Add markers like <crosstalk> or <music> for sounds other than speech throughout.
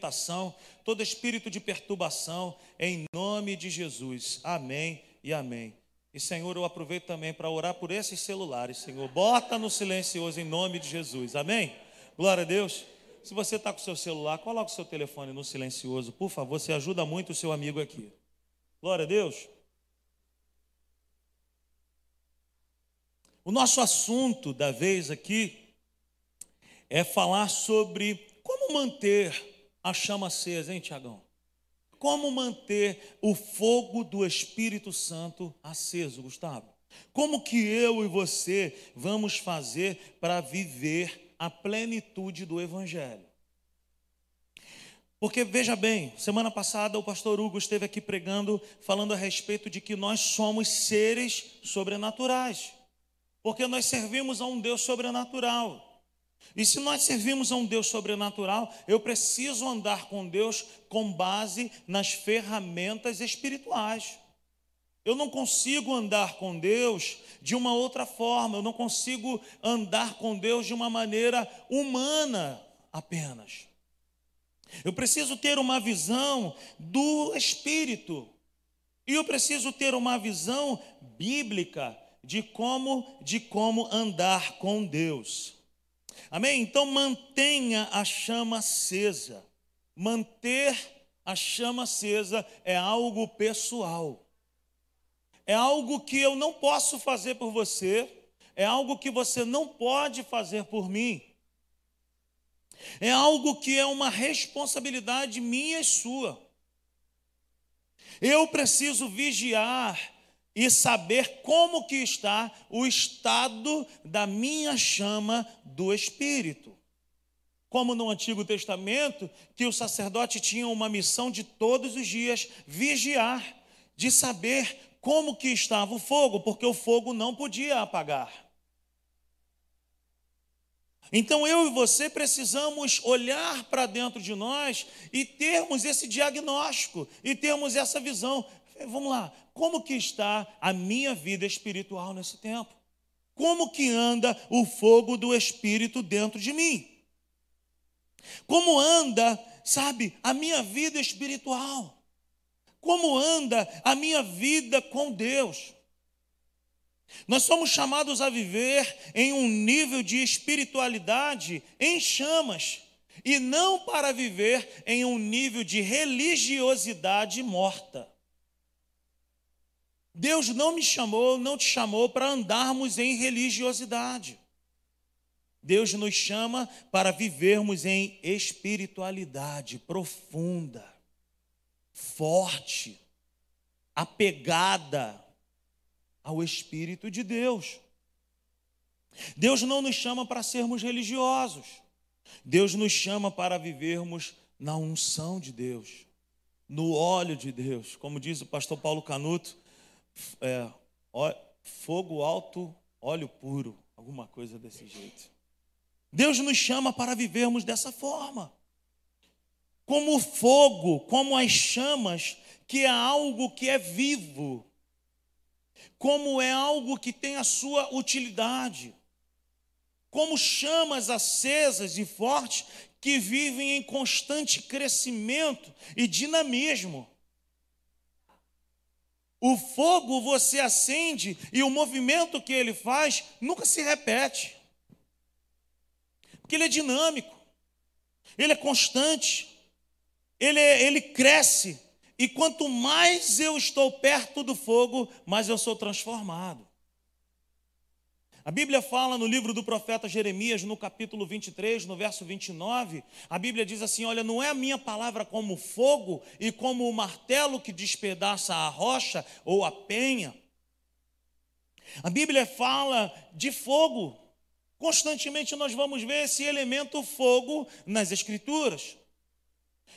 inquietação, todo espírito de perturbação, em nome de Jesus. Amém e amém. E Senhor, eu aproveito também para orar por esses celulares, Senhor. Bota no silencioso em nome de Jesus. Amém? Glória a Deus. Se você está com o seu celular, coloque o seu telefone no silencioso, por favor. Você ajuda muito o seu amigo aqui. Glória a Deus. O nosso assunto da vez aqui é falar sobre como manter a chama acesa, hein, Tiagão? Como manter o fogo do Espírito Santo aceso, Gustavo? Como que eu e você vamos fazer para viver a plenitude do Evangelho? Porque veja bem, semana passada o pastor Hugo esteve aqui pregando, falando a respeito de que nós somos seres sobrenaturais, porque nós servimos a um Deus sobrenatural. E se nós servimos a um Deus sobrenatural, eu preciso andar com Deus com base nas ferramentas espirituais. Eu não consigo andar com Deus de uma outra forma, eu não consigo andar com Deus de uma maneira humana apenas. Eu preciso ter uma visão do Espírito, e eu preciso ter uma visão bíblica de como, de como andar com Deus. Amém? Então mantenha a chama acesa. Manter a chama acesa é algo pessoal. É algo que eu não posso fazer por você, é algo que você não pode fazer por mim. É algo que é uma responsabilidade minha e sua. Eu preciso vigiar e saber como que está o estado da minha chama do espírito. Como no Antigo Testamento, que o sacerdote tinha uma missão de todos os dias vigiar, de saber como que estava o fogo, porque o fogo não podia apagar. Então eu e você precisamos olhar para dentro de nós e termos esse diagnóstico e termos essa visão. Vamos lá, como que está a minha vida espiritual nesse tempo? Como que anda o fogo do Espírito dentro de mim? Como anda, sabe, a minha vida espiritual? Como anda a minha vida com Deus? Nós somos chamados a viver em um nível de espiritualidade em chamas, e não para viver em um nível de religiosidade morta. Deus não me chamou, não te chamou para andarmos em religiosidade. Deus nos chama para vivermos em espiritualidade profunda, forte, apegada ao Espírito de Deus. Deus não nos chama para sermos religiosos. Deus nos chama para vivermos na unção de Deus, no óleo de Deus. Como diz o pastor Paulo Canuto, é, ó, fogo alto, óleo puro, alguma coisa desse jeito. Deus nos chama para vivermos dessa forma. Como o fogo, como as chamas, que é algo que é vivo, como é algo que tem a sua utilidade, como chamas acesas e fortes que vivem em constante crescimento e dinamismo. O fogo você acende e o movimento que ele faz nunca se repete. Porque ele é dinâmico, ele é constante, ele, é, ele cresce. E quanto mais eu estou perto do fogo, mais eu sou transformado. A Bíblia fala no livro do profeta Jeremias, no capítulo 23, no verso 29, a Bíblia diz assim: Olha, não é a minha palavra como fogo e como o martelo que despedaça a rocha ou a penha. A Bíblia fala de fogo. Constantemente nós vamos ver esse elemento fogo nas Escrituras.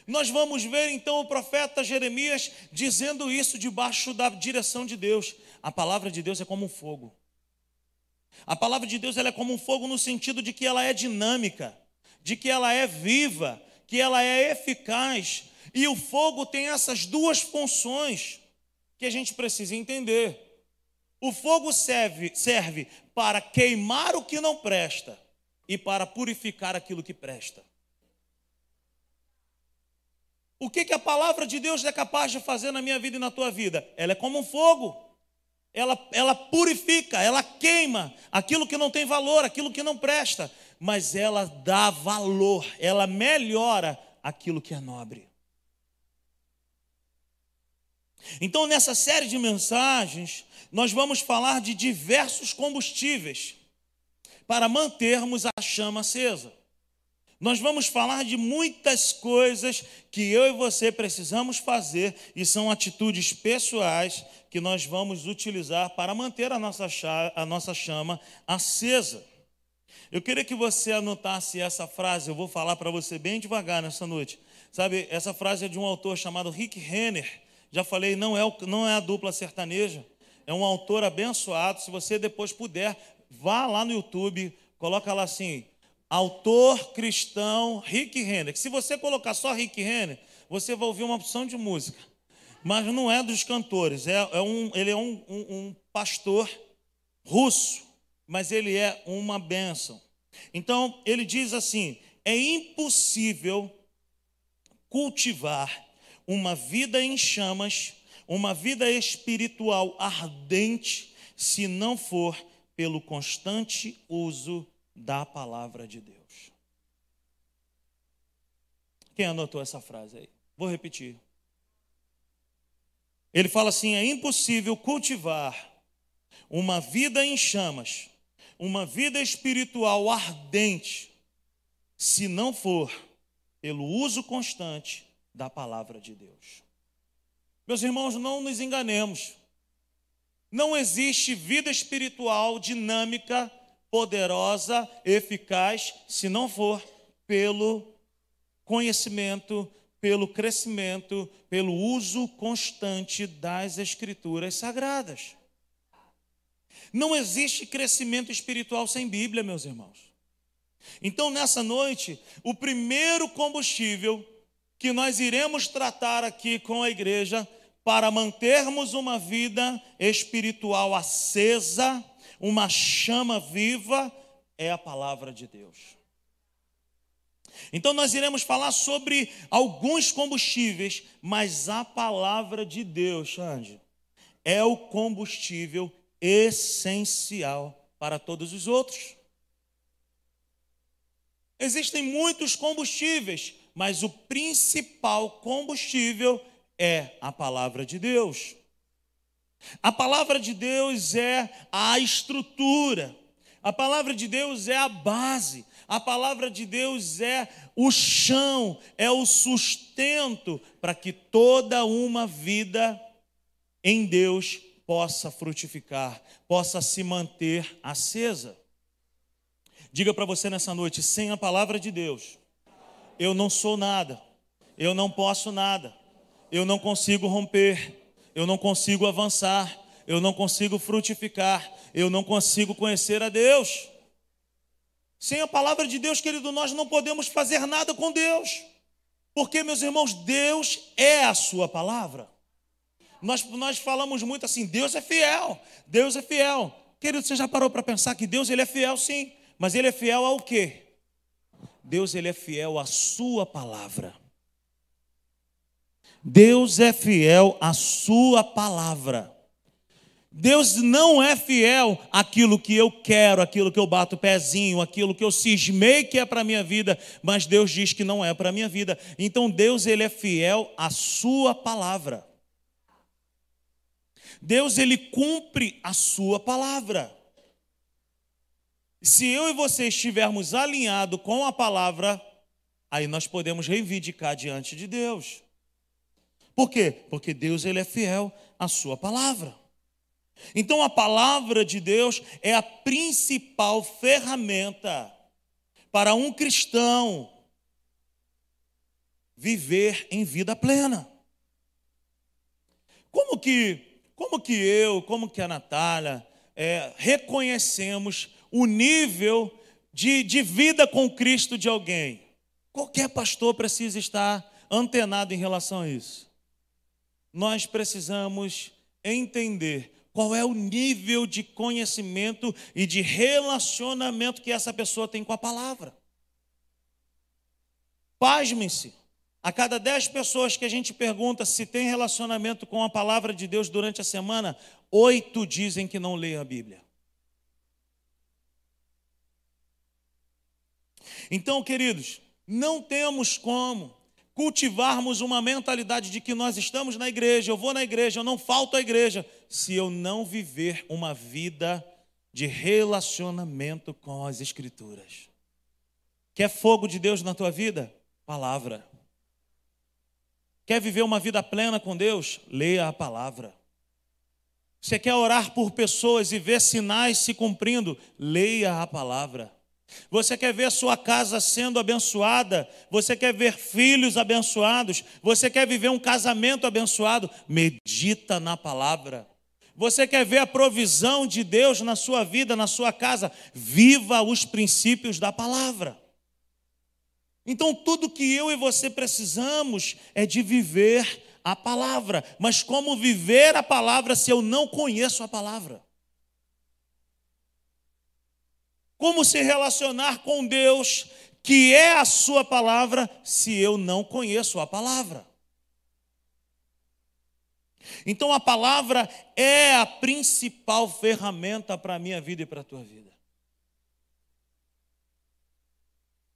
Nós vamos ver então o profeta Jeremias dizendo isso debaixo da direção de Deus. A palavra de Deus é como um fogo. A palavra de Deus ela é como um fogo no sentido de que ela é dinâmica, de que ela é viva, que ela é eficaz. E o fogo tem essas duas funções que a gente precisa entender. O fogo serve, serve para queimar o que não presta e para purificar aquilo que presta. O que, que a palavra de Deus é capaz de fazer na minha vida e na tua vida? Ela é como um fogo. Ela, ela purifica, ela queima aquilo que não tem valor, aquilo que não presta, mas ela dá valor, ela melhora aquilo que é nobre. Então, nessa série de mensagens, nós vamos falar de diversos combustíveis para mantermos a chama acesa. Nós vamos falar de muitas coisas que eu e você precisamos fazer e são atitudes pessoais que nós vamos utilizar para manter a nossa, a nossa chama acesa. Eu queria que você anotasse essa frase, eu vou falar para você bem devagar nessa noite. Sabe, essa frase é de um autor chamado Rick Renner. Já falei, não é, não é a dupla sertaneja, é um autor abençoado. Se você depois puder, vá lá no YouTube, coloca lá assim, autor cristão Rick Renner. Se você colocar só Rick Renner, você vai ouvir uma opção de música. Mas não é dos cantores, é, é um, ele é um, um, um pastor russo, mas ele é uma bênção. Então, ele diz assim: é impossível cultivar uma vida em chamas, uma vida espiritual ardente, se não for pelo constante uso da palavra de Deus. Quem anotou essa frase aí? Vou repetir. Ele fala assim: é impossível cultivar uma vida em chamas, uma vida espiritual ardente, se não for pelo uso constante da palavra de Deus. Meus irmãos, não nos enganemos. Não existe vida espiritual dinâmica poderosa, eficaz, se não for pelo conhecimento, pelo crescimento, pelo uso constante das Escrituras Sagradas. Não existe crescimento espiritual sem Bíblia, meus irmãos. Então, nessa noite, o primeiro combustível que nós iremos tratar aqui com a igreja para mantermos uma vida espiritual acesa, uma chama viva, é a palavra de Deus. Então, nós iremos falar sobre alguns combustíveis, mas a palavra de Deus, Xande, é o combustível essencial para todos os outros. Existem muitos combustíveis, mas o principal combustível é a palavra de Deus. A palavra de Deus é a estrutura, a palavra de Deus é a base, a palavra de Deus é o chão, é o sustento para que toda uma vida em Deus possa frutificar, possa se manter acesa. Diga para você nessa noite: sem a palavra de Deus, eu não sou nada, eu não posso nada, eu não consigo romper, eu não consigo avançar, eu não consigo frutificar, eu não consigo conhecer a Deus. Sem a palavra de Deus, querido, nós não podemos fazer nada com Deus, porque, meus irmãos, Deus é a Sua palavra. Nós, nós falamos muito assim: Deus é fiel, Deus é fiel. Querido, você já parou para pensar que Deus ele é fiel, sim, mas ele é fiel ao quê? Deus ele é fiel à Sua palavra. Deus é fiel à Sua palavra. Deus não é fiel àquilo que eu quero, aquilo que eu bato o pezinho, aquilo que eu cismei que é para a minha vida, mas Deus diz que não é para a minha vida. Então Deus ele é fiel à sua palavra. Deus ele cumpre a sua palavra. Se eu e você estivermos alinhados com a palavra, aí nós podemos reivindicar diante de Deus. Por quê? Porque Deus ele é fiel à sua palavra. Então a palavra de Deus é a principal ferramenta para um cristão viver em vida plena. Como que, como que eu, como que a Natália é, reconhecemos o nível de, de vida com Cristo de alguém? Qualquer pastor precisa estar antenado em relação a isso nós precisamos entender qual é o nível de conhecimento e de relacionamento que essa pessoa tem com a palavra. Pasmem-se, A cada dez pessoas que a gente pergunta se tem relacionamento com a palavra de Deus durante a semana, oito dizem que não leem a Bíblia. Então, queridos, não temos como cultivarmos uma mentalidade de que nós estamos na igreja, eu vou na igreja, eu não falto à igreja, se eu não viver uma vida de relacionamento com as Escrituras. Quer fogo de Deus na tua vida? Palavra. Quer viver uma vida plena com Deus? Leia a palavra. Você quer orar por pessoas e ver sinais se cumprindo? Leia a palavra. Você quer ver sua casa sendo abençoada? Você quer ver filhos abençoados? Você quer viver um casamento abençoado? Medita na palavra. Você quer ver a provisão de Deus na sua vida, na sua casa? Viva os princípios da palavra. Então, tudo que eu e você precisamos é de viver a palavra. Mas como viver a palavra se eu não conheço a palavra? Como se relacionar com Deus, que é a Sua palavra, se eu não conheço a palavra? Então, a palavra é a principal ferramenta para a minha vida e para a tua vida.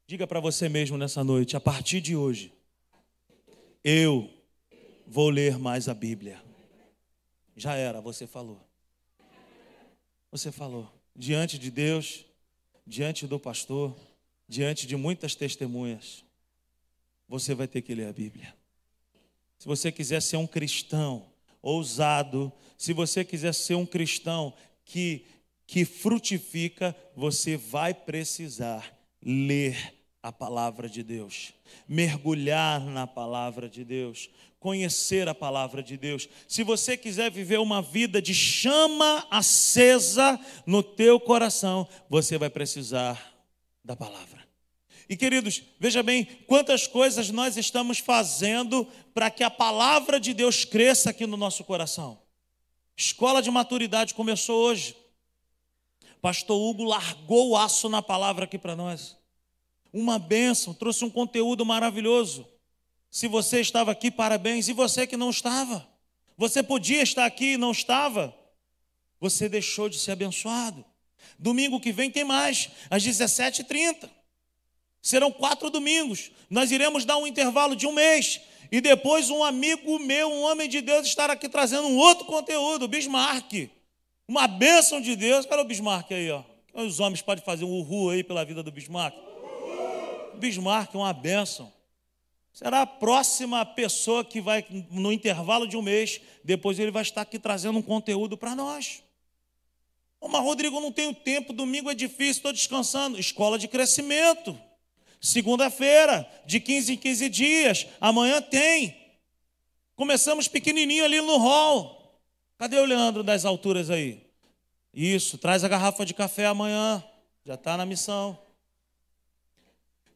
Diga para você mesmo nessa noite, a partir de hoje, eu vou ler mais a Bíblia. Já era, você falou. Você falou. Diante de Deus, diante do pastor, diante de muitas testemunhas, você vai ter que ler a Bíblia. Se você quiser ser um cristão ousado, se você quiser ser um cristão que, que frutifica, você vai precisar ler a palavra de Deus, mergulhar na palavra de Deus, conhecer a palavra de Deus. Se você quiser viver uma vida de chama acesa no teu coração, você vai precisar da palavra. E queridos, veja bem quantas coisas nós estamos fazendo para que a palavra de Deus cresça aqui no nosso coração. Escola de maturidade começou hoje. Pastor Hugo largou o aço na palavra aqui para nós uma bênção, trouxe um conteúdo maravilhoso. Se você estava aqui, parabéns. E você que não estava? Você podia estar aqui e não estava? Você deixou de ser abençoado. Domingo que vem tem mais, às 17h30. Serão quatro domingos. Nós iremos dar um intervalo de um mês. E depois um amigo meu, um homem de Deus, estará aqui trazendo um outro conteúdo, Bismarck. Uma bênção de Deus. Cadê o Bismarck aí, ó? Os homens podem fazer um uhul aí pela vida do Bismarck. Bismarck, uma bênção. Será a próxima pessoa que vai, no intervalo de um mês, depois ele vai estar aqui trazendo um conteúdo para nós. Mas, Rodrigo, não tenho tempo, domingo é difícil, estou descansando. Escola de crescimento. Segunda-feira, de 15 em 15 dias. Amanhã tem. Começamos pequenininho ali no hall. Cadê o Leandro das alturas aí? Isso, traz a garrafa de café amanhã. Já está na missão.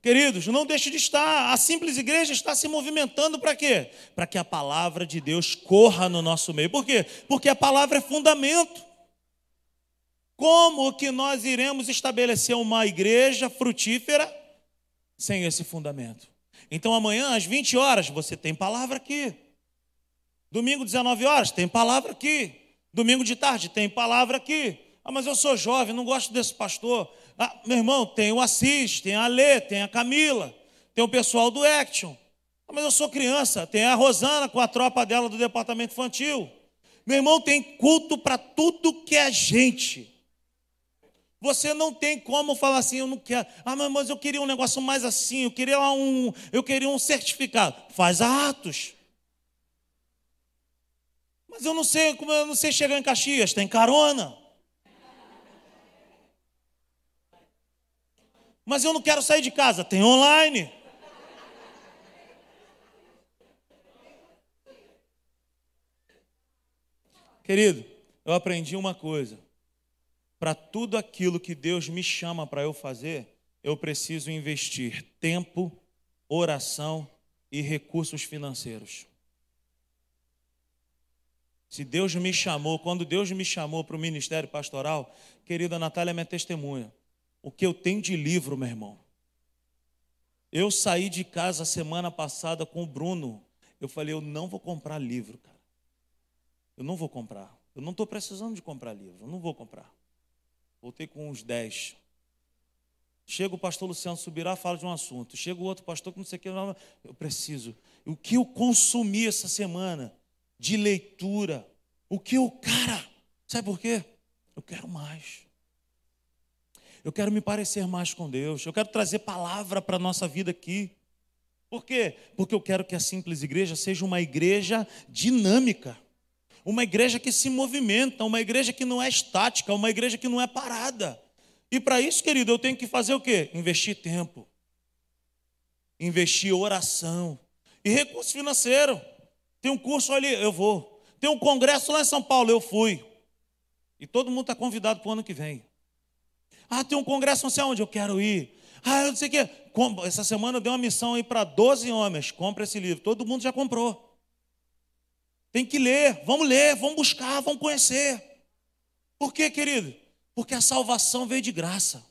Queridos, não deixe de estar. A simples igreja está se movimentando para quê? Para que a palavra de Deus corra no nosso meio. Por quê? Porque a palavra é fundamento. Como que nós iremos estabelecer uma igreja frutífera sem esse fundamento? Então amanhã às 20 horas você tem palavra aqui. Domingo 19 horas tem palavra aqui. Domingo de tarde tem palavra aqui. Ah, mas eu sou jovem, não gosto desse pastor. Ah, meu irmão, tem o Assis, tem a Lê, tem a Camila, tem o pessoal do Action. Ah, mas eu sou criança, tem a Rosana com a tropa dela do departamento infantil. Meu irmão, tem culto para tudo que é gente. Você não tem como falar assim, eu não quero. Ah, mas eu queria um negócio mais assim, eu queria um, eu queria um certificado. Faz atos. Mas eu não sei como eu não sei chegar em Caxias, tem carona. Mas eu não quero sair de casa. Tem online. Querido, eu aprendi uma coisa. Para tudo aquilo que Deus me chama para eu fazer, eu preciso investir tempo, oração e recursos financeiros. Se Deus me chamou, quando Deus me chamou para o ministério pastoral, querida Natália é minha testemunha o que eu tenho de livro, meu irmão. Eu saí de casa semana passada com o Bruno. Eu falei, eu não vou comprar livro, cara. Eu não vou comprar. Eu não estou precisando de comprar livro. Eu não vou comprar. Voltei com uns 10. Chega o pastor Luciano Subirá, fala de um assunto. Chega o outro pastor não sei o que. Eu preciso. O que eu consumi essa semana de leitura? O que eu, cara, sabe por quê? Eu quero mais. Eu quero me parecer mais com Deus. Eu quero trazer palavra para a nossa vida aqui. Por quê? Porque eu quero que a simples igreja seja uma igreja dinâmica. Uma igreja que se movimenta, uma igreja que não é estática, uma igreja que não é parada. E para isso, querido, eu tenho que fazer o quê? Investir tempo. Investir oração. E recurso financeiro. Tem um curso ali, eu vou. Tem um congresso lá em São Paulo, eu fui. E todo mundo está convidado para o ano que vem. Ah, tem um congresso não sei eu quero ir. Ah, eu não sei o quê. Essa semana eu dei uma missão aí para 12 homens. Compra esse livro. Todo mundo já comprou. Tem que ler. Vamos ler, vamos buscar, vamos conhecer. Por quê, querido? Porque a salvação veio de graça.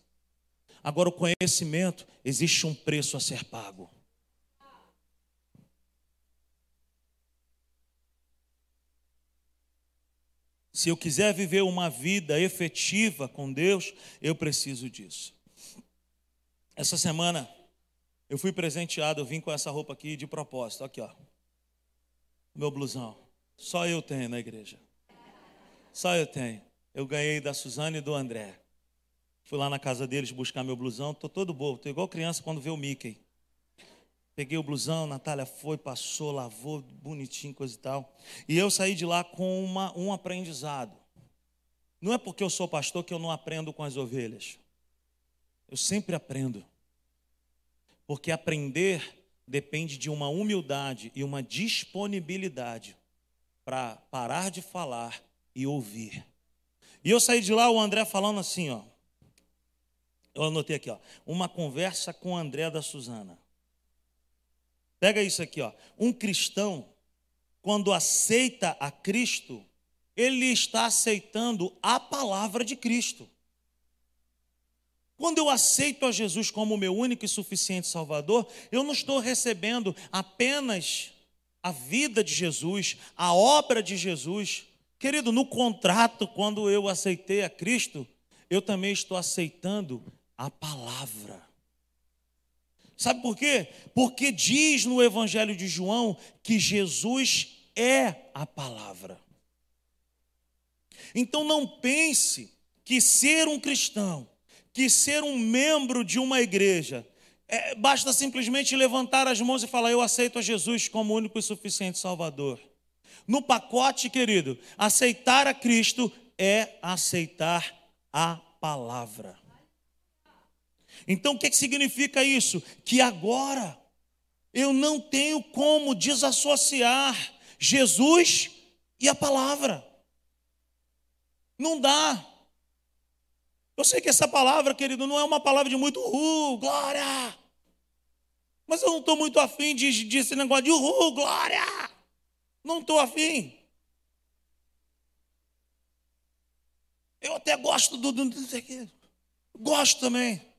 Agora, o conhecimento, existe um preço a ser pago. Se eu quiser viver uma vida efetiva com Deus, eu preciso disso. Essa semana eu fui presenteado, eu vim com essa roupa aqui de propósito, aqui ó. Meu blusão. Só eu tenho na igreja. Só eu tenho. Eu ganhei da Suzane e do André. Fui lá na casa deles buscar meu blusão, tô todo bobo, tô igual criança quando vê o Mickey. Peguei o blusão, Natália foi, passou, lavou, bonitinho, coisa e tal. E eu saí de lá com uma, um aprendizado. Não é porque eu sou pastor que eu não aprendo com as ovelhas. Eu sempre aprendo. Porque aprender depende de uma humildade e uma disponibilidade para parar de falar e ouvir. E eu saí de lá, o André falando assim, ó. Eu anotei aqui, ó. Uma conversa com o André da Suzana. Pega isso aqui, ó. Um cristão, quando aceita a Cristo, ele está aceitando a palavra de Cristo. Quando eu aceito a Jesus como meu único e suficiente Salvador, eu não estou recebendo apenas a vida de Jesus, a obra de Jesus. Querido, no contrato, quando eu aceitei a Cristo, eu também estou aceitando a palavra. Sabe por quê? Porque diz no Evangelho de João que Jesus é a palavra. Então não pense que ser um cristão, que ser um membro de uma igreja, é, basta simplesmente levantar as mãos e falar: Eu aceito a Jesus como único e suficiente Salvador. No pacote, querido, aceitar a Cristo é aceitar a palavra. Então o que, que significa isso? Que agora eu não tenho como desassociar Jesus e a palavra. Não dá. Eu sei que essa palavra, querido, não é uma palavra de muito uhul, glória. Mas eu não estou muito afim de, de esse negócio de uhul, glória. Não estou afim. Eu até gosto do, do, do, do gosto também.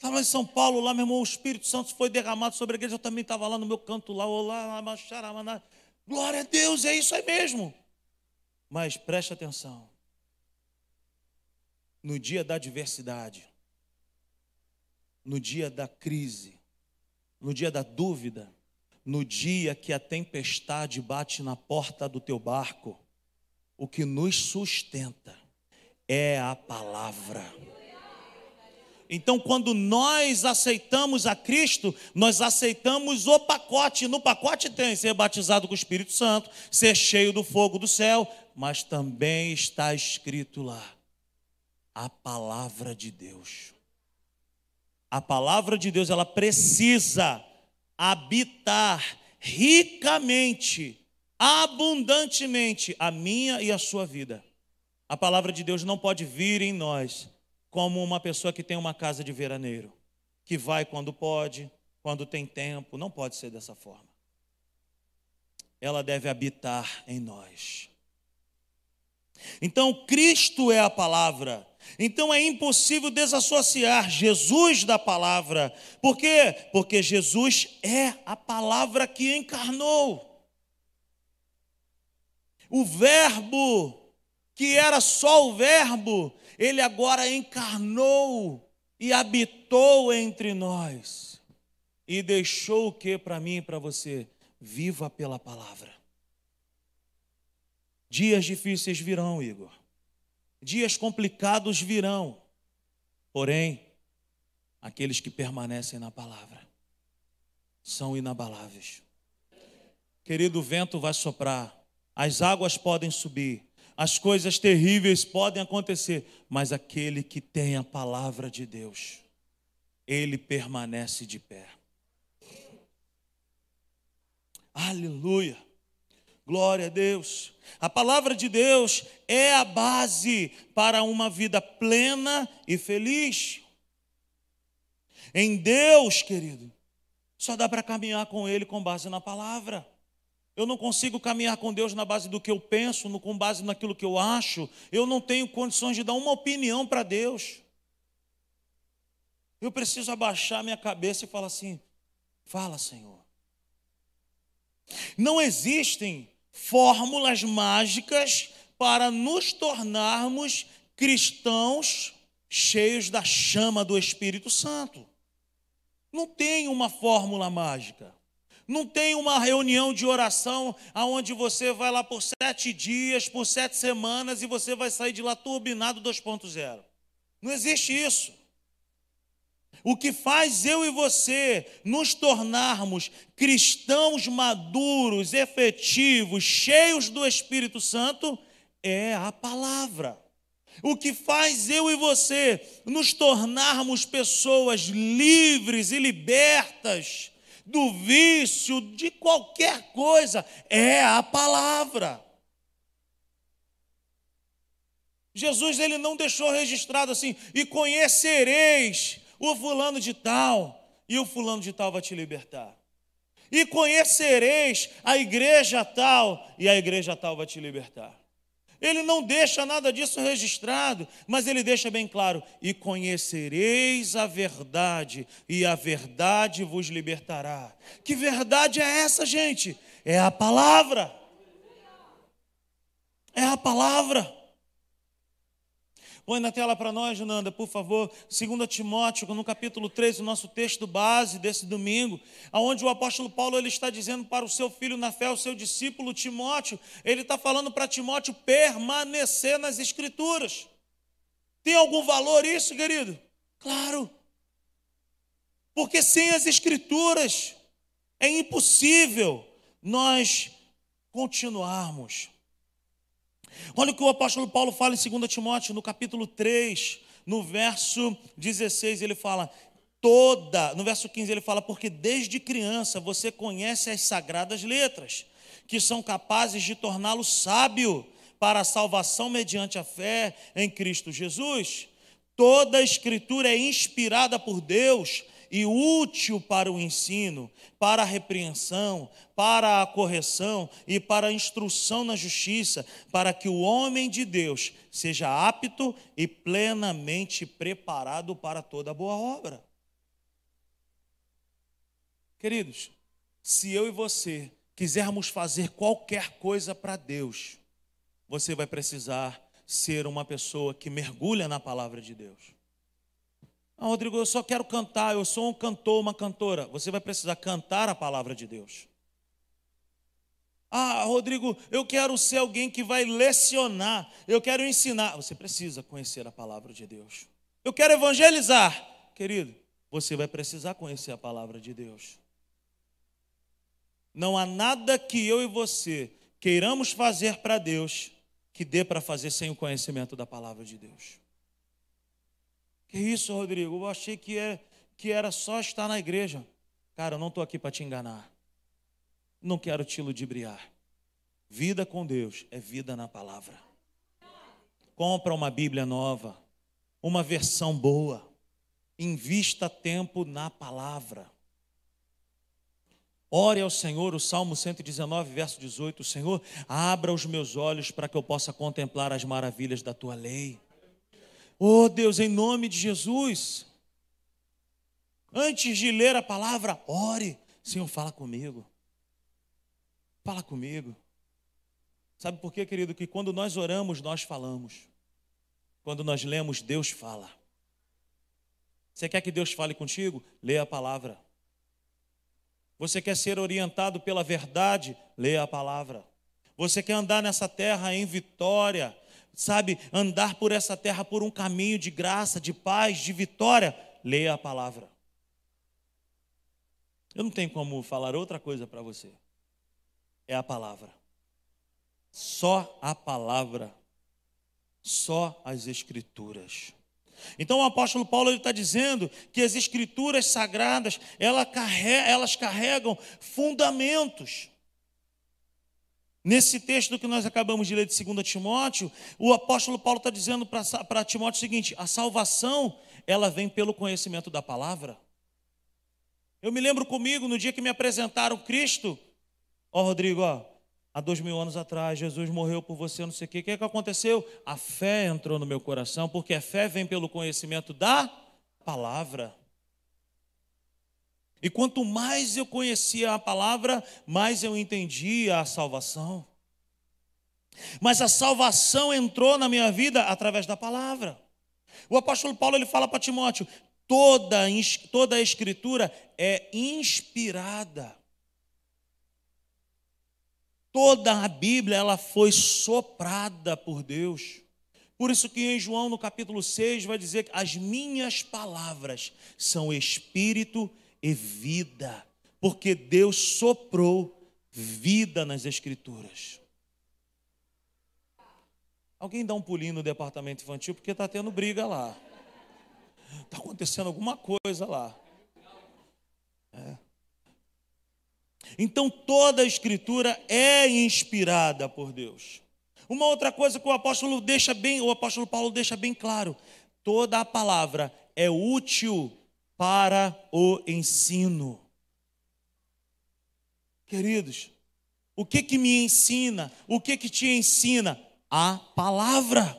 Estava em São Paulo, lá, meu irmão, o Espírito Santo foi derramado sobre a igreja. Eu também estava lá no meu canto, lá, olá, lá, Glória a Deus, é isso aí mesmo. Mas preste atenção. No dia da adversidade, no dia da crise, no dia da dúvida, no dia que a tempestade bate na porta do teu barco, o que nos sustenta é a palavra. Então, quando nós aceitamos a Cristo, nós aceitamos o pacote. No pacote tem ser batizado com o Espírito Santo, ser cheio do fogo do céu, mas também está escrito lá a palavra de Deus. A palavra de Deus, ela precisa habitar ricamente, abundantemente a minha e a sua vida. A palavra de Deus não pode vir em nós como uma pessoa que tem uma casa de veraneiro, que vai quando pode, quando tem tempo. Não pode ser dessa forma. Ela deve habitar em nós. Então, Cristo é a palavra. Então é impossível desassociar Jesus da palavra. Por quê? Porque Jesus é a palavra que encarnou. O Verbo, que era só o Verbo, ele agora encarnou e habitou entre nós. E deixou o que para mim e para você? Viva pela palavra. Dias difíceis virão, Igor. Dias complicados virão. Porém, aqueles que permanecem na palavra são inabaláveis. Querido, o vento vai soprar, as águas podem subir, as coisas terríveis podem acontecer, mas aquele que tem a palavra de Deus, ele permanece de pé. Aleluia. Glória a Deus. A palavra de Deus é a base para uma vida plena e feliz. Em Deus, querido, só dá para caminhar com Ele com base na palavra. Eu não consigo caminhar com Deus na base do que eu penso, com base naquilo que eu acho. Eu não tenho condições de dar uma opinião para Deus. Eu preciso abaixar minha cabeça e falar assim: fala, Senhor. Não existem fórmulas mágicas para nos tornarmos cristãos cheios da chama do Espírito Santo. Não tem uma fórmula mágica. Não tem uma reunião de oração aonde você vai lá por sete dias, por sete semanas e você vai sair de lá turbinado 2.0. Não existe isso. O que faz eu e você nos tornarmos cristãos maduros, efetivos, cheios do Espírito Santo é a palavra. O que faz eu e você nos tornarmos pessoas livres e libertas do vício de qualquer coisa é a palavra. Jesus ele não deixou registrado assim, e conhecereis o fulano de tal, e o fulano de tal vai te libertar. E conhecereis a igreja tal, e a igreja tal vai te libertar. Ele não deixa nada disso registrado, mas ele deixa bem claro: e conhecereis a verdade, e a verdade vos libertará. Que verdade é essa, gente? É a palavra. É a palavra. Põe na tela para nós, Junanda, por favor, 2 Timóteo, no capítulo 3, o nosso texto base desse domingo, aonde o apóstolo Paulo ele está dizendo para o seu filho na fé, o seu discípulo Timóteo, ele está falando para Timóteo permanecer nas escrituras. Tem algum valor isso, querido? Claro. Porque sem as escrituras é impossível nós continuarmos Olha o que o apóstolo Paulo fala em 2 Timóteo, no capítulo 3, no verso 16, ele fala: toda, no verso 15 ele fala, porque desde criança você conhece as sagradas letras, que são capazes de torná-lo sábio para a salvação mediante a fé em Cristo Jesus. Toda a escritura é inspirada por Deus e útil para o ensino, para a repreensão, para a correção e para a instrução na justiça, para que o homem de Deus seja apto e plenamente preparado para toda boa obra. Queridos, se eu e você quisermos fazer qualquer coisa para Deus, você vai precisar ser uma pessoa que mergulha na palavra de Deus. Ah, Rodrigo, eu só quero cantar, eu sou um cantor, uma cantora. Você vai precisar cantar a palavra de Deus. Ah, Rodrigo, eu quero ser alguém que vai lecionar, eu quero ensinar. Você precisa conhecer a palavra de Deus. Eu quero evangelizar. Querido, você vai precisar conhecer a palavra de Deus. Não há nada que eu e você queiramos fazer para Deus que dê para fazer sem o conhecimento da palavra de Deus. Que isso, Rodrigo? Eu achei que, é, que era só estar na igreja. Cara, eu não estou aqui para te enganar. Não quero te ludibriar. Vida com Deus é vida na palavra. Compra uma Bíblia nova, uma versão boa. Invista tempo na palavra. Ore ao Senhor, o Salmo 119, verso 18: Senhor, abra os meus olhos para que eu possa contemplar as maravilhas da tua lei. Oh Deus, em nome de Jesus, antes de ler a palavra, ore, Senhor, fala comigo. Fala comigo. Sabe por quê, querido? Que quando nós oramos, nós falamos. Quando nós lemos, Deus fala. Você quer que Deus fale contigo? Lê a palavra. Você quer ser orientado pela verdade? Lê a palavra. Você quer andar nessa terra em vitória? Sabe, andar por essa terra por um caminho de graça, de paz, de vitória? Lê a palavra. Eu não tenho como falar outra coisa para você. É a palavra. Só a palavra. Só as Escrituras. Então o apóstolo Paulo está dizendo que as escrituras sagradas elas carregam fundamentos. Nesse texto que nós acabamos de ler de 2 Timóteo, o apóstolo Paulo está dizendo para Timóteo o seguinte: a salvação ela vem pelo conhecimento da palavra. Eu me lembro comigo no dia que me apresentaram Cristo, ó Rodrigo, ó, há dois mil anos atrás, Jesus morreu por você, não sei o quê. O que, é que aconteceu? A fé entrou no meu coração, porque a fé vem pelo conhecimento da palavra. E quanto mais eu conhecia a palavra, mais eu entendia a salvação. Mas a salvação entrou na minha vida através da palavra. O apóstolo Paulo ele fala para Timóteo: toda, toda a escritura é inspirada Toda a Bíblia ela foi soprada por Deus. Por isso que em João no capítulo 6 vai dizer que as minhas palavras são espírito e vida, porque Deus soprou vida nas escrituras. Alguém dá um pulinho no departamento infantil porque está tendo briga lá. Está acontecendo alguma coisa lá. É. Então toda a escritura é inspirada por Deus. Uma outra coisa que o apóstolo deixa bem, o apóstolo Paulo deixa bem claro, toda a palavra é útil para o ensino. Queridos, o que que me ensina? O que que te ensina? A palavra.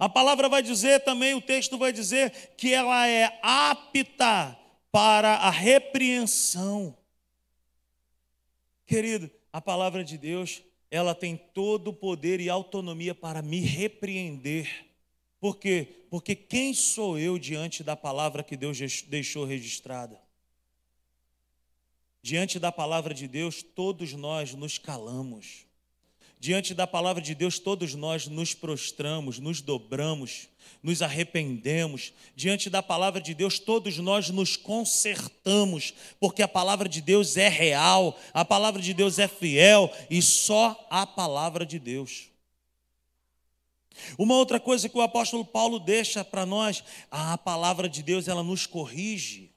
A palavra vai dizer também, o texto vai dizer que ela é apta para a repreensão. Querido, a palavra de Deus, ela tem todo o poder e autonomia para me repreender. Por quê? Porque quem sou eu diante da palavra que Deus deixou registrada? Diante da palavra de Deus, todos nós nos calamos. Diante da palavra de Deus, todos nós nos prostramos, nos dobramos, nos arrependemos. Diante da palavra de Deus, todos nós nos consertamos, porque a palavra de Deus é real, a palavra de Deus é fiel e só a palavra de Deus. Uma outra coisa que o apóstolo Paulo deixa para nós, a palavra de Deus, ela nos corrige.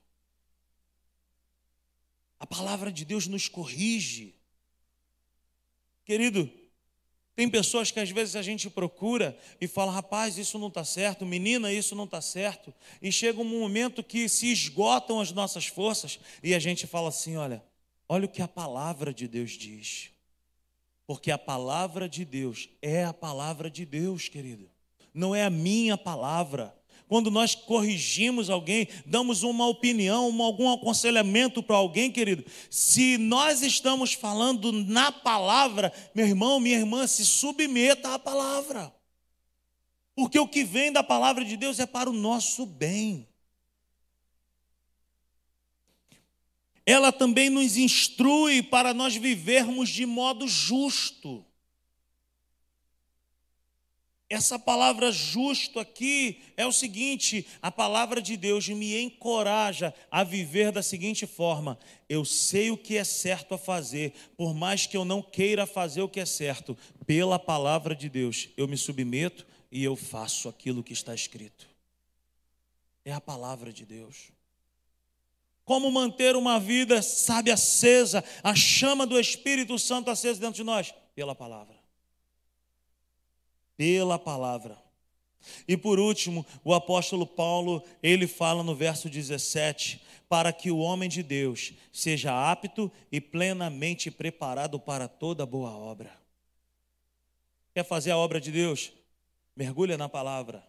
A palavra de Deus nos corrige. Querido, tem pessoas que às vezes a gente procura e fala, rapaz, isso não está certo, menina, isso não está certo. E chega um momento que se esgotam as nossas forças e a gente fala assim: olha, olha o que a palavra de Deus diz. Porque a palavra de Deus é a palavra de Deus, querido. Não é a minha palavra, quando nós corrigimos alguém, damos uma opinião, um, algum aconselhamento para alguém, querido, se nós estamos falando na palavra, meu irmão, minha irmã, se submeta à palavra. Porque o que vem da palavra de Deus é para o nosso bem. Ela também nos instrui para nós vivermos de modo justo. Essa palavra justo aqui é o seguinte: a palavra de Deus me encoraja a viver da seguinte forma: eu sei o que é certo a fazer, por mais que eu não queira fazer o que é certo, pela palavra de Deus, eu me submeto e eu faço aquilo que está escrito. É a palavra de Deus. Como manter uma vida, sabe, acesa, a chama do Espírito Santo acesa dentro de nós? Pela palavra pela palavra. E por último, o apóstolo Paulo, ele fala no verso 17, para que o homem de Deus seja apto e plenamente preparado para toda boa obra. Quer fazer a obra de Deus? Mergulha na palavra.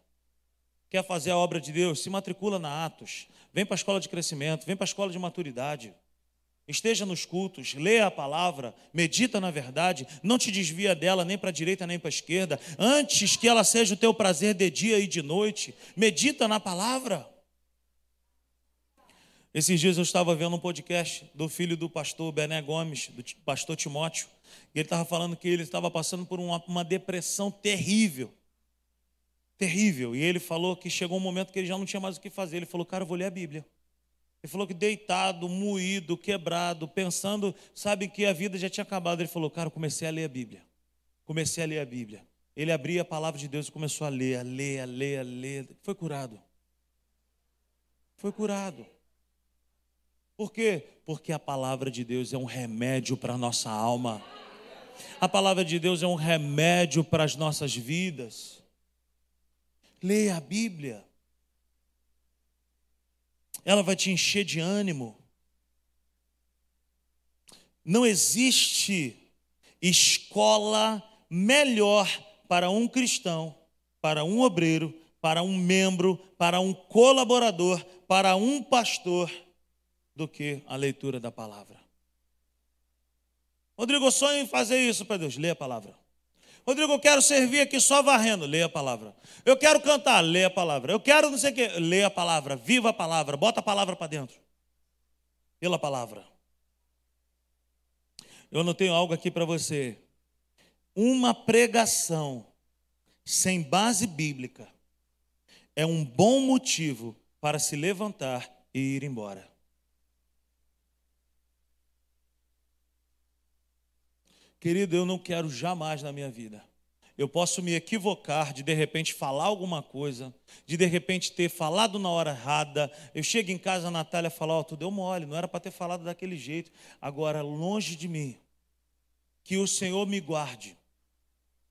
Quer fazer a obra de Deus? Se matricula na Atos. Vem para a escola de crescimento, vem para a escola de maturidade. Esteja nos cultos, leia a palavra, medita na verdade, não te desvia dela nem para a direita nem para a esquerda, antes que ela seja o teu prazer de dia e de noite, medita na palavra. Esses dias eu estava vendo um podcast do filho do pastor Bené Gomes, do pastor Timóteo, e ele estava falando que ele estava passando por uma, uma depressão terrível. Terrível. E ele falou que chegou um momento que ele já não tinha mais o que fazer. Ele falou, cara, eu vou ler a Bíblia. Ele falou que deitado, moído, quebrado, pensando, sabe, que a vida já tinha acabado. Ele falou, cara, eu comecei a ler a Bíblia. Comecei a ler a Bíblia. Ele abria a palavra de Deus e começou a ler, a ler, a ler, a ler. Foi curado. Foi curado. Por quê? Porque a palavra de Deus é um remédio para a nossa alma. A palavra de Deus é um remédio para as nossas vidas. Leia a Bíblia ela vai te encher de ânimo. Não existe escola melhor para um cristão, para um obreiro, para um membro, para um colaborador, para um pastor, do que a leitura da palavra. Rodrigo, eu sonho em fazer isso para Deus. Lê a palavra. Rodrigo, eu quero servir aqui só varrendo, leia a palavra. Eu quero cantar, leia a palavra. Eu quero não sei o quê, leia a palavra, viva a palavra, bota a palavra para dentro. Pela palavra. Eu não tenho algo aqui para você. Uma pregação sem base bíblica é um bom motivo para se levantar e ir embora. Querido, eu não quero jamais na minha vida. Eu posso me equivocar de de repente falar alguma coisa, de de repente ter falado na hora errada. Eu chego em casa, a Natália fala: Ó, oh, tu deu mole, não era para ter falado daquele jeito. Agora, longe de mim, que o Senhor me guarde,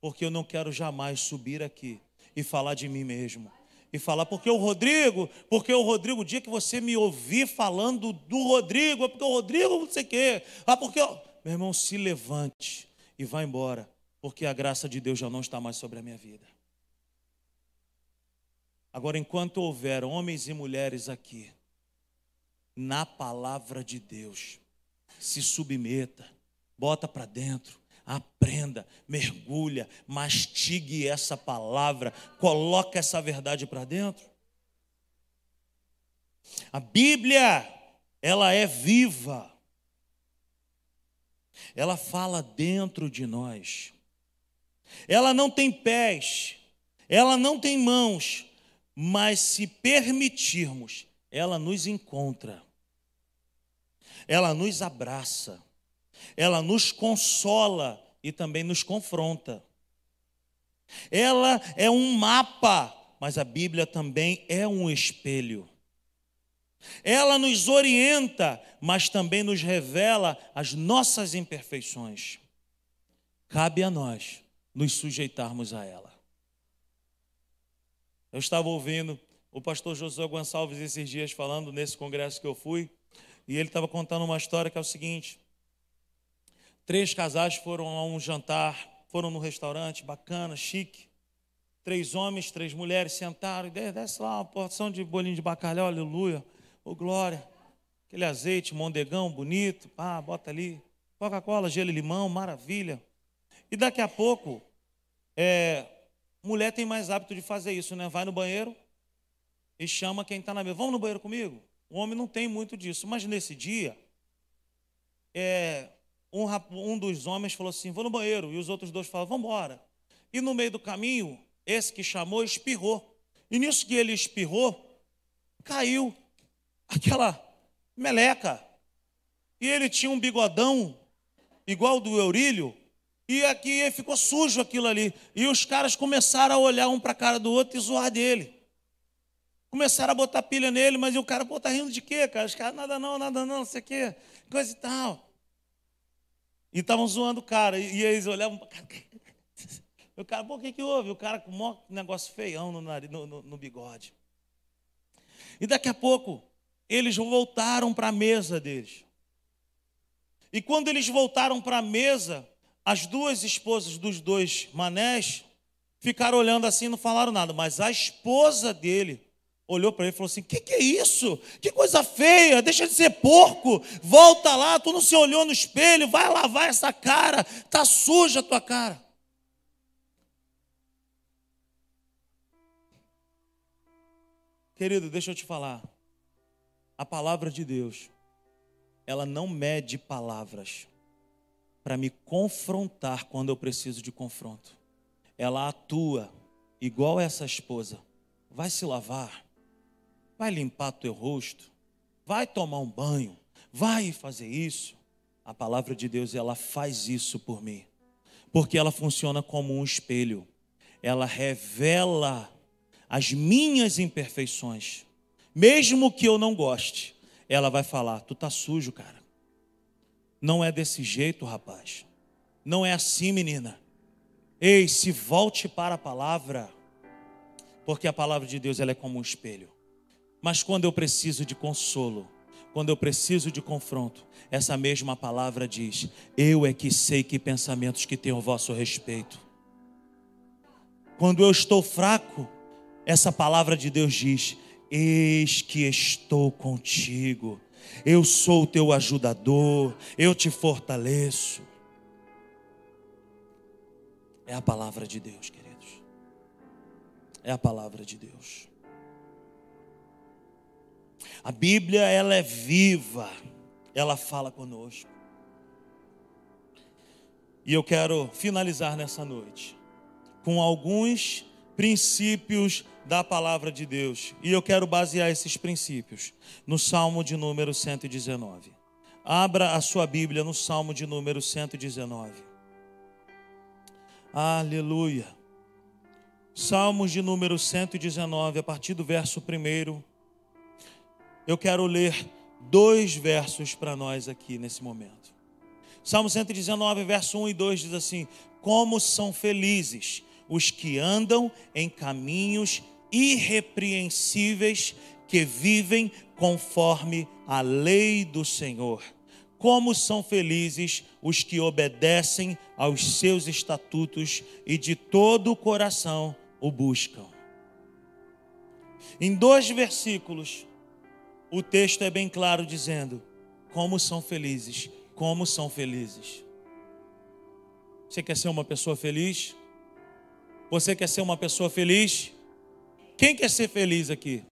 porque eu não quero jamais subir aqui e falar de mim mesmo. E falar, porque o Rodrigo, porque o Rodrigo, o dia que você me ouvir falando do Rodrigo, é porque o Rodrigo não sei o quê. Ah, porque. Eu... Meu irmão, se levante e vá embora, porque a graça de Deus já não está mais sobre a minha vida. Agora, enquanto houver homens e mulheres aqui, na palavra de Deus, se submeta, bota para dentro, aprenda, mergulha, mastigue essa palavra, coloca essa verdade para dentro. A Bíblia, ela é viva ela fala dentro de nós. Ela não tem pés, ela não tem mãos, mas se permitirmos, ela nos encontra, ela nos abraça, ela nos consola e também nos confronta. Ela é um mapa, mas a Bíblia também é um espelho. Ela nos orienta, mas também nos revela as nossas imperfeições. Cabe a nós nos sujeitarmos a ela. Eu estava ouvindo o pastor Josué Gonçalves esses dias falando nesse congresso que eu fui, e ele estava contando uma história que é o seguinte: três casais foram a um jantar, foram num restaurante bacana, chique. Três homens, três mulheres sentaram, e desce lá uma porção de bolinho de bacalhau, aleluia. Ô oh, glória. Aquele azeite, mondegão bonito, pá, bota ali. Coca-Cola, gelo e limão, maravilha. E daqui a pouco, é, mulher tem mais hábito de fazer isso, né? Vai no banheiro e chama quem está na mesa. Vamos no banheiro comigo? O homem não tem muito disso. Mas nesse dia, é, um, um dos homens falou assim: vou no banheiro. E os outros dois falaram: vamos embora. E no meio do caminho, esse que chamou espirrou. E nisso que ele espirrou, caiu aquela meleca. E ele tinha um bigodão igual do Eurílio, e aqui ficou sujo aquilo ali. E os caras começaram a olhar um para a cara do outro e zoar dele. Começaram a botar pilha nele, mas o cara, pô, tá rindo de quê, cara? Os caras, nada não, nada não, não sei o quê, coisa e tal. E estavam zoando o cara, e, eles olhavam para cara. <laughs> O cara, pô, o que, que houve? O cara com um negócio feião no, nariz, no, no, no bigode. E daqui a pouco, eles voltaram para a mesa deles. E quando eles voltaram para a mesa, as duas esposas dos dois manés ficaram olhando assim, não falaram nada, mas a esposa dele olhou para ele e falou assim: Que que é isso? Que coisa feia, deixa de ser porco, volta lá, tu não se olhou no espelho, vai lavar essa cara, tá suja a tua cara. Querido, deixa eu te falar. A palavra de Deus, ela não mede palavras para me confrontar quando eu preciso de confronto. Ela atua igual essa esposa. Vai se lavar, vai limpar teu rosto, vai tomar um banho, vai fazer isso. A palavra de Deus, ela faz isso por mim. Porque ela funciona como um espelho. Ela revela as minhas imperfeições. Mesmo que eu não goste, ela vai falar: "Tu tá sujo, cara. Não é desse jeito, rapaz. Não é assim, menina. Ei, se volte para a palavra, porque a palavra de Deus ela é como um espelho. Mas quando eu preciso de consolo, quando eu preciso de confronto, essa mesma palavra diz: Eu é que sei que pensamentos que tenho a vosso respeito. Quando eu estou fraco, essa palavra de Deus diz: Eis que estou contigo eu sou o teu ajudador, eu te fortaleço. É a palavra de Deus, queridos. É a palavra de Deus. A Bíblia, ela é viva, ela fala conosco. E eu quero finalizar nessa noite com alguns princípios da palavra de Deus. E eu quero basear esses princípios no Salmo de número 119. Abra a sua Bíblia no Salmo de número 119. Aleluia. Salmos de número 119, a partir do verso 1. Eu quero ler dois versos para nós aqui nesse momento. Salmo 119, verso 1 e 2 diz assim: Como são felizes os que andam em caminhos irrepreensíveis que vivem conforme a lei do Senhor. Como são felizes os que obedecem aos seus estatutos e de todo o coração o buscam. Em dois versículos, o texto é bem claro dizendo: como são felizes, como são felizes. Você quer ser uma pessoa feliz? Você quer ser uma pessoa feliz? Quem quer ser feliz aqui?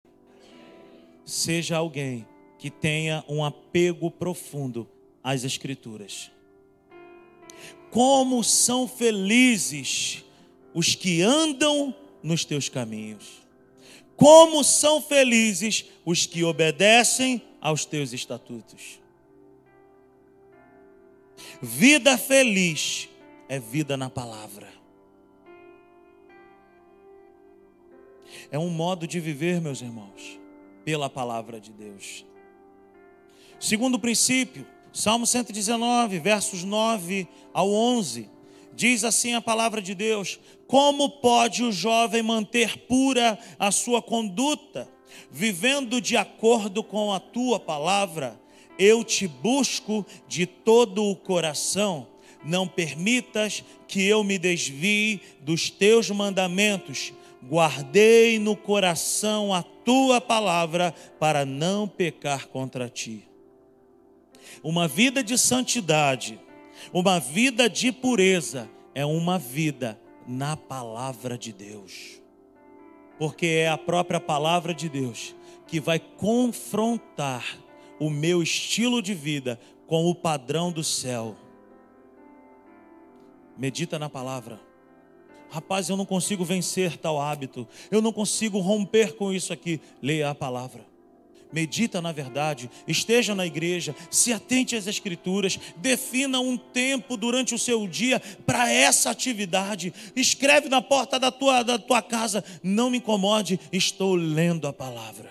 Seja alguém que tenha um apego profundo às Escrituras. Como são felizes os que andam nos teus caminhos. Como são felizes os que obedecem aos teus estatutos. Vida feliz é vida na palavra. É um modo de viver, meus irmãos, pela palavra de Deus. Segundo princípio, Salmo 119, versos 9 ao 11, diz assim a palavra de Deus: Como pode o jovem manter pura a sua conduta, vivendo de acordo com a tua palavra? Eu te busco de todo o coração. Não permitas que eu me desvie dos teus mandamentos guardei no coração a tua palavra para não pecar contra ti. Uma vida de santidade, uma vida de pureza, é uma vida na palavra de Deus, porque é a própria palavra de Deus que vai confrontar o meu estilo de vida com o padrão do céu. Medita na palavra. Rapaz, eu não consigo vencer tal hábito. Eu não consigo romper com isso aqui. Leia a palavra. Medita na verdade, esteja na igreja, se atente às escrituras, defina um tempo durante o seu dia para essa atividade. Escreve na porta da tua, da tua casa, não me incomode, estou lendo a palavra.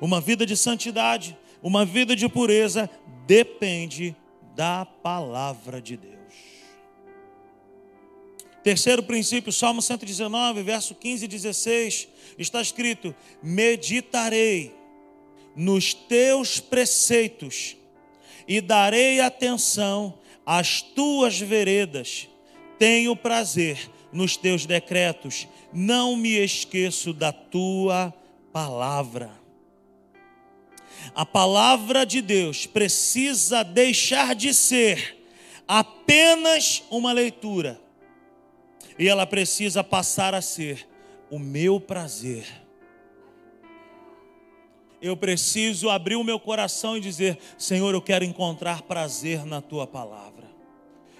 Uma vida de santidade, uma vida de pureza depende da palavra de Deus. Terceiro princípio, Salmo 119, verso 15 e 16, está escrito: Meditarei nos teus preceitos e darei atenção às tuas veredas. Tenho prazer nos teus decretos, não me esqueço da tua palavra. A palavra de Deus precisa deixar de ser apenas uma leitura e ela precisa passar a ser o meu prazer. Eu preciso abrir o meu coração e dizer: Senhor, eu quero encontrar prazer na tua palavra.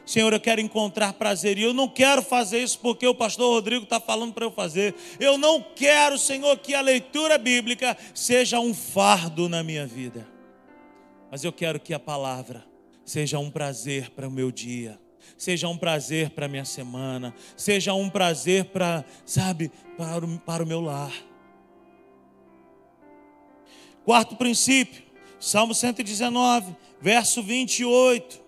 Senhor, eu quero encontrar prazer. E eu não quero fazer isso porque o pastor Rodrigo está falando para eu fazer. Eu não quero, Senhor, que a leitura bíblica seja um fardo na minha vida. Mas eu quero que a palavra seja um prazer para o meu dia seja um prazer para minha semana, seja um prazer para, sabe, para o, para o meu lar. Quarto princípio, Salmo 119, verso 28.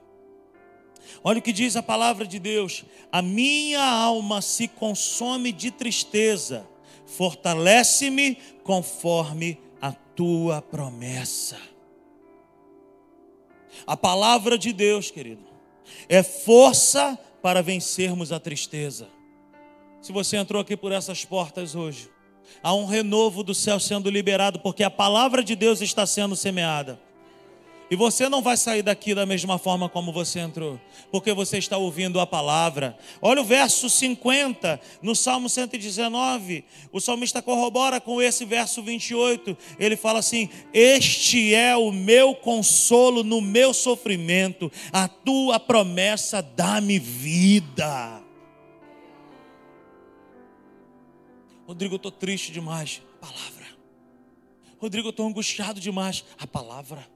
Olha o que diz a palavra de Deus: A minha alma se consome de tristeza, fortalece-me conforme a tua promessa. A palavra de Deus, querido, é força para vencermos a tristeza. Se você entrou aqui por essas portas hoje, há um renovo do céu sendo liberado, porque a palavra de Deus está sendo semeada. E você não vai sair daqui da mesma forma como você entrou, porque você está ouvindo a palavra. Olha o verso 50 no Salmo 119. O salmista corrobora com esse verso 28. Ele fala assim: Este é o meu consolo no meu sofrimento, a tua promessa dá-me vida. Rodrigo, eu estou triste demais. Palavra. Rodrigo, eu estou angustiado demais. A palavra.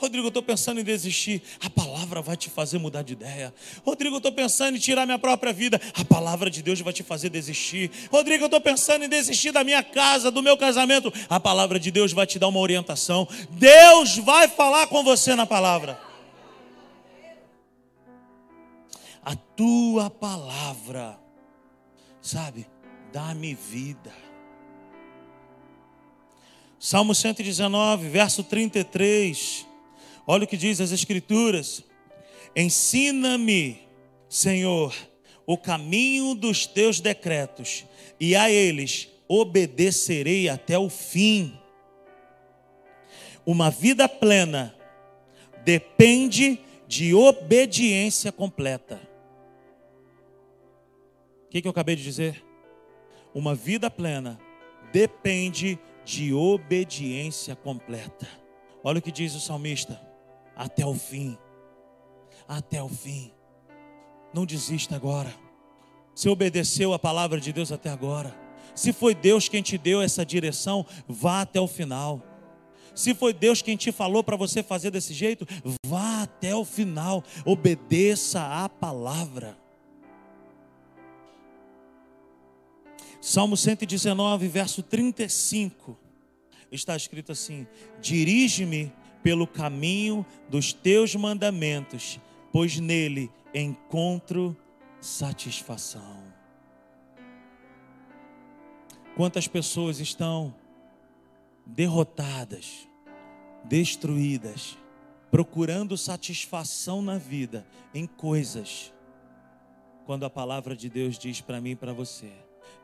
Rodrigo, eu estou pensando em desistir. A palavra vai te fazer mudar de ideia. Rodrigo, eu estou pensando em tirar minha própria vida. A palavra de Deus vai te fazer desistir. Rodrigo, eu estou pensando em desistir da minha casa, do meu casamento. A palavra de Deus vai te dar uma orientação. Deus vai falar com você na palavra. A tua palavra, sabe, dá-me vida. Salmo 119, verso 33. Olha o que diz as Escrituras: Ensina-me, Senhor, o caminho dos teus decretos, e a eles obedecerei até o fim. Uma vida plena depende de obediência completa. O que, que eu acabei de dizer? Uma vida plena depende de obediência completa. Olha o que diz o salmista até o fim. Até o fim. Não desista agora. Se obedeceu a palavra de Deus até agora. Se foi Deus quem te deu essa direção, vá até o final. Se foi Deus quem te falou para você fazer desse jeito, vá até o final. Obedeça a palavra. Salmo 119, verso 35, está escrito assim: Dirige-me pelo caminho dos teus mandamentos, pois nele encontro satisfação. Quantas pessoas estão derrotadas, destruídas, procurando satisfação na vida em coisas, quando a palavra de Deus diz para mim e para você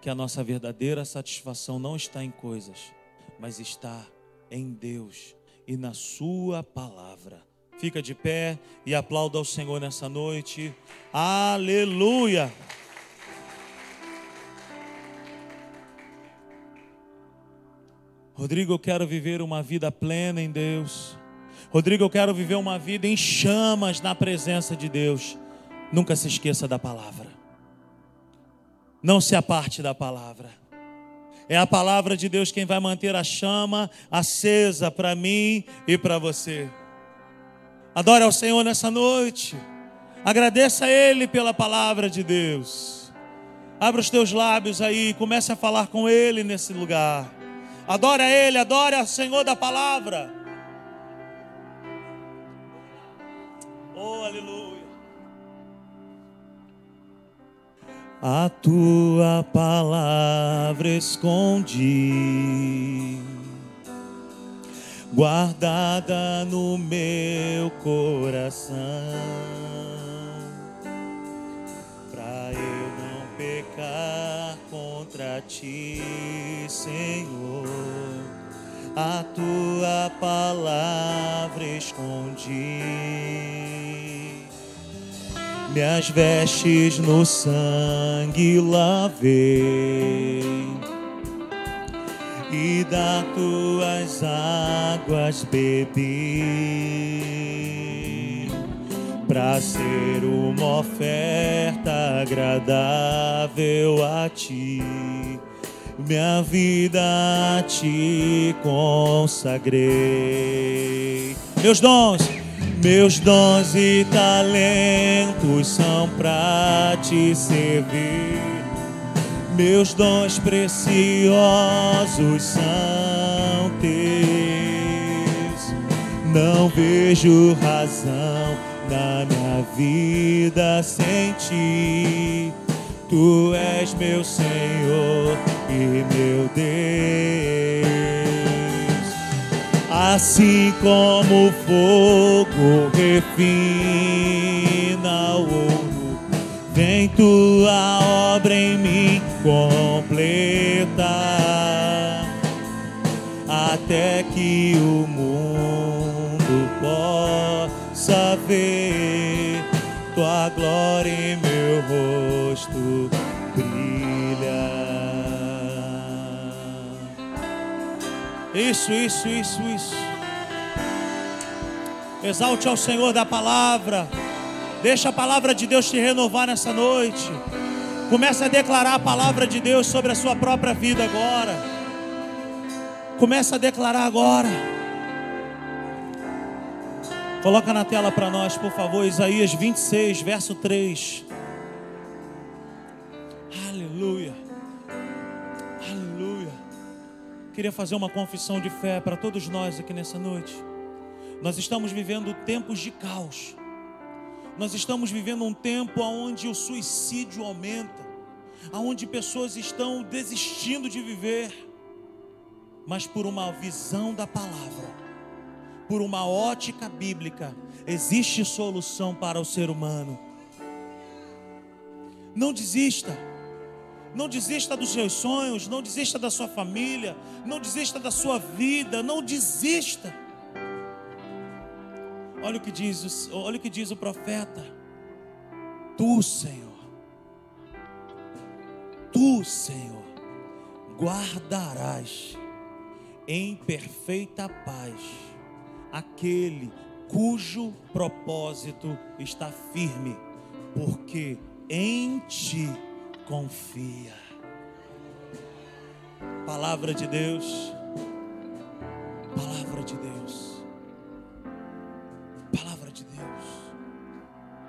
que a nossa verdadeira satisfação não está em coisas, mas está em Deus e na Sua palavra. Fica de pé e aplauda ao Senhor nessa noite. Aleluia! Rodrigo, eu quero viver uma vida plena em Deus. Rodrigo, eu quero viver uma vida em chamas na presença de Deus. Nunca se esqueça da palavra. Não se aparte da palavra. É a palavra de Deus quem vai manter a chama acesa para mim e para você. Adore ao Senhor nessa noite. Agradeça a Ele pela palavra de Deus. Abra os teus lábios aí, comece a falar com Ele nesse lugar. Adore a Ele, adore ao Senhor da palavra. Oh, aleluia. A tua palavra escondi, guardada no meu coração, para eu não pecar contra ti, Senhor. A tua palavra escondi minhas vestes no sangue lavei e da tuas águas bebi para ser uma oferta agradável a ti. Minha vida a ti consagrei. Meus dons meus dons e talentos são para te servir. Meus dons preciosos são teus. Não vejo razão na minha vida sem ti. Tu és meu Senhor e meu Deus. Assim como o fogo refina o ouro, vem tua obra em mim completa, até que o mundo possa ver tua glória em meu rosto Isso, isso, isso, isso. Exalte ao Senhor da palavra. Deixa a palavra de Deus te renovar nessa noite. Comece a declarar a palavra de Deus sobre a sua própria vida agora. Comece a declarar agora. Coloca na tela para nós, por favor, Isaías 26, verso 3. Aleluia. Queria fazer uma confissão de fé para todos nós aqui nessa noite. Nós estamos vivendo tempos de caos. Nós estamos vivendo um tempo onde o suicídio aumenta, onde pessoas estão desistindo de viver, mas por uma visão da palavra, por uma ótica bíblica, existe solução para o ser humano. Não desista. Não desista dos seus sonhos, não desista da sua família, não desista da sua vida, não desista. Olha o que diz, olha o que diz o profeta. Tu, Senhor, tu, Senhor, guardarás em perfeita paz aquele cujo propósito está firme, porque em ti confia. Palavra de Deus. Palavra de Deus. Palavra de Deus.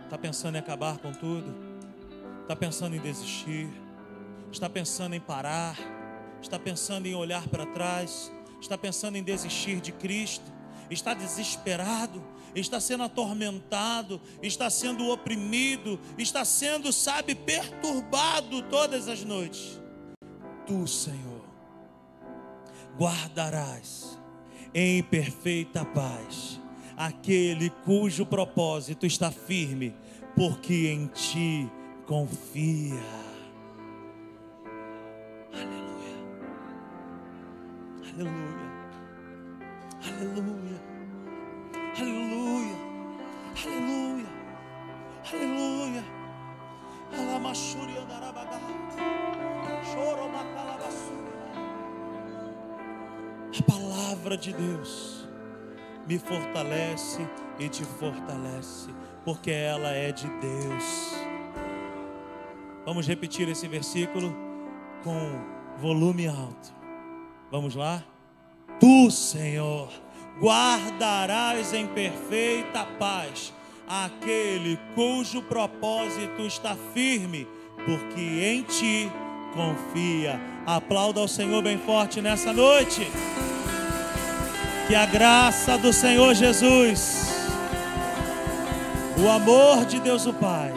Está pensando em acabar com tudo? Está pensando em desistir? Está pensando em parar? Está pensando em olhar para trás? Está pensando em desistir de Cristo? Está desesperado? Está sendo atormentado, está sendo oprimido, está sendo, sabe, perturbado todas as noites. Tu, Senhor, guardarás em perfeita paz aquele cujo propósito está firme, porque em ti confia. Aleluia. Aleluia. Aleluia. De Deus me fortalece e te fortalece, porque ela é de Deus. Vamos repetir esse versículo com volume alto. Vamos lá? Tu, Senhor guardarás em perfeita paz aquele cujo propósito está firme, porque em ti confia. Aplauda ao Senhor bem forte nessa noite. Que a graça do Senhor Jesus, o amor de Deus o Pai,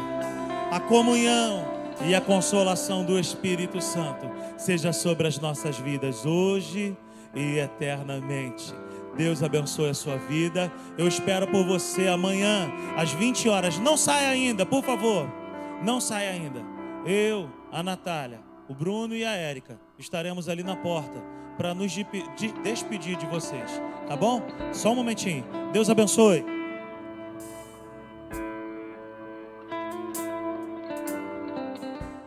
a comunhão, e a consolação do Espírito Santo seja sobre as nossas vidas hoje e eternamente. Deus abençoe a sua vida. Eu espero por você amanhã, às 20 horas. Não saia ainda, por favor. Não saia ainda. Eu, a Natália, o Bruno e a Érica estaremos ali na porta para nos despedir de vocês. Tá bom? Só um momentinho. Deus abençoe.